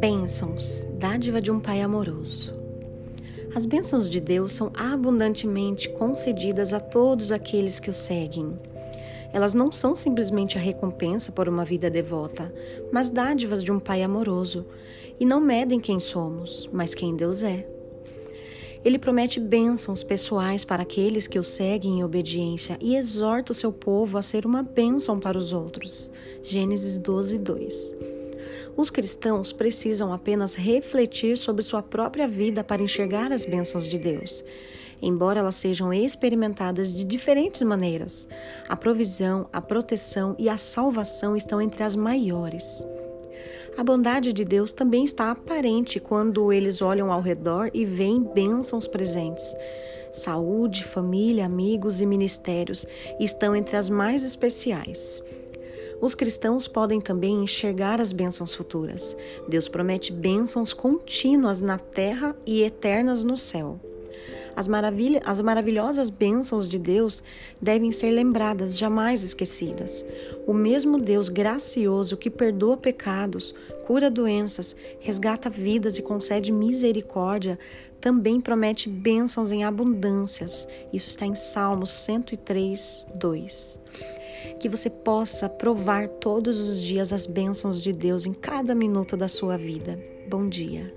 Bênçãos, dádiva de um Pai amoroso. As bênçãos de Deus são abundantemente concedidas a todos aqueles que o seguem. Elas não são simplesmente a recompensa por uma vida devota, mas dádivas de um Pai amoroso, e não medem quem somos, mas quem Deus é. Ele promete bênçãos pessoais para aqueles que o seguem em obediência e exorta o seu povo a ser uma bênção para os outros. Gênesis 12, 2. Os cristãos precisam apenas refletir sobre sua própria vida para enxergar as bênçãos de Deus. Embora elas sejam experimentadas de diferentes maneiras, a provisão, a proteção e a salvação estão entre as maiores. A bondade de Deus também está aparente quando eles olham ao redor e veem bênçãos presentes. Saúde, família, amigos e ministérios estão entre as mais especiais. Os cristãos podem também enxergar as bênçãos futuras. Deus promete bênçãos contínuas na terra e eternas no céu. As, maravilha, as maravilhosas bênçãos de Deus devem ser lembradas, jamais esquecidas. O mesmo Deus gracioso que perdoa pecados, cura doenças, resgata vidas e concede misericórdia, também promete bênçãos em abundâncias. Isso está em Salmos 103, 2 que você possa provar todos os dias as bênçãos de Deus em cada minuto da sua vida. Bom dia.